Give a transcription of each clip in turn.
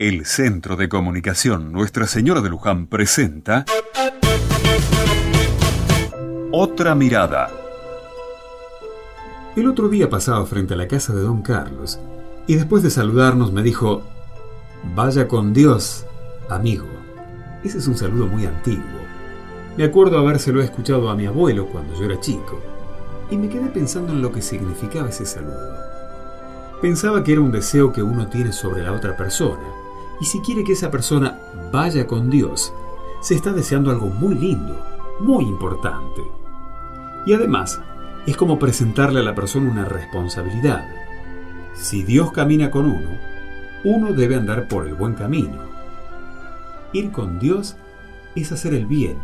El Centro de Comunicación Nuestra Señora de Luján presenta Otra Mirada. El otro día pasaba frente a la casa de don Carlos y después de saludarnos me dijo, Vaya con Dios, amigo. Ese es un saludo muy antiguo. Me acuerdo habérselo escuchado a mi abuelo cuando yo era chico y me quedé pensando en lo que significaba ese saludo. Pensaba que era un deseo que uno tiene sobre la otra persona, y si quiere que esa persona vaya con Dios, se está deseando algo muy lindo, muy importante. Y además, es como presentarle a la persona una responsabilidad. Si Dios camina con uno, uno debe andar por el buen camino. Ir con Dios es hacer el bien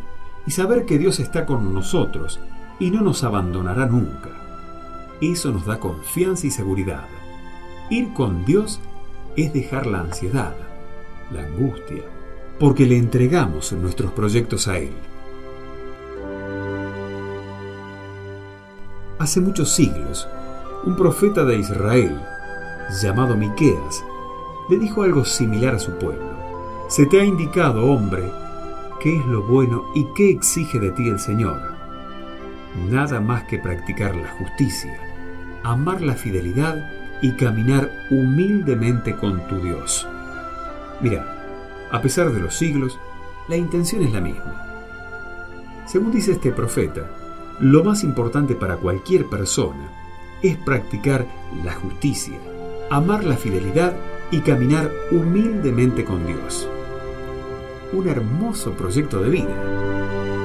y saber que Dios está con nosotros y no nos abandonará nunca. Eso nos da confianza y seguridad. Ir con Dios es dejar la ansiedad, la angustia, porque le entregamos nuestros proyectos a Él. Hace muchos siglos, un profeta de Israel, llamado Miqueas, le dijo algo similar a su pueblo. Se te ha indicado, hombre, qué es lo bueno y qué exige de ti el Señor nada más que practicar la justicia, amar la fidelidad y caminar humildemente con tu Dios. Mira, a pesar de los siglos, la intención es la misma. Según dice este profeta, lo más importante para cualquier persona es practicar la justicia, amar la fidelidad y caminar humildemente con Dios. Un hermoso proyecto de vida.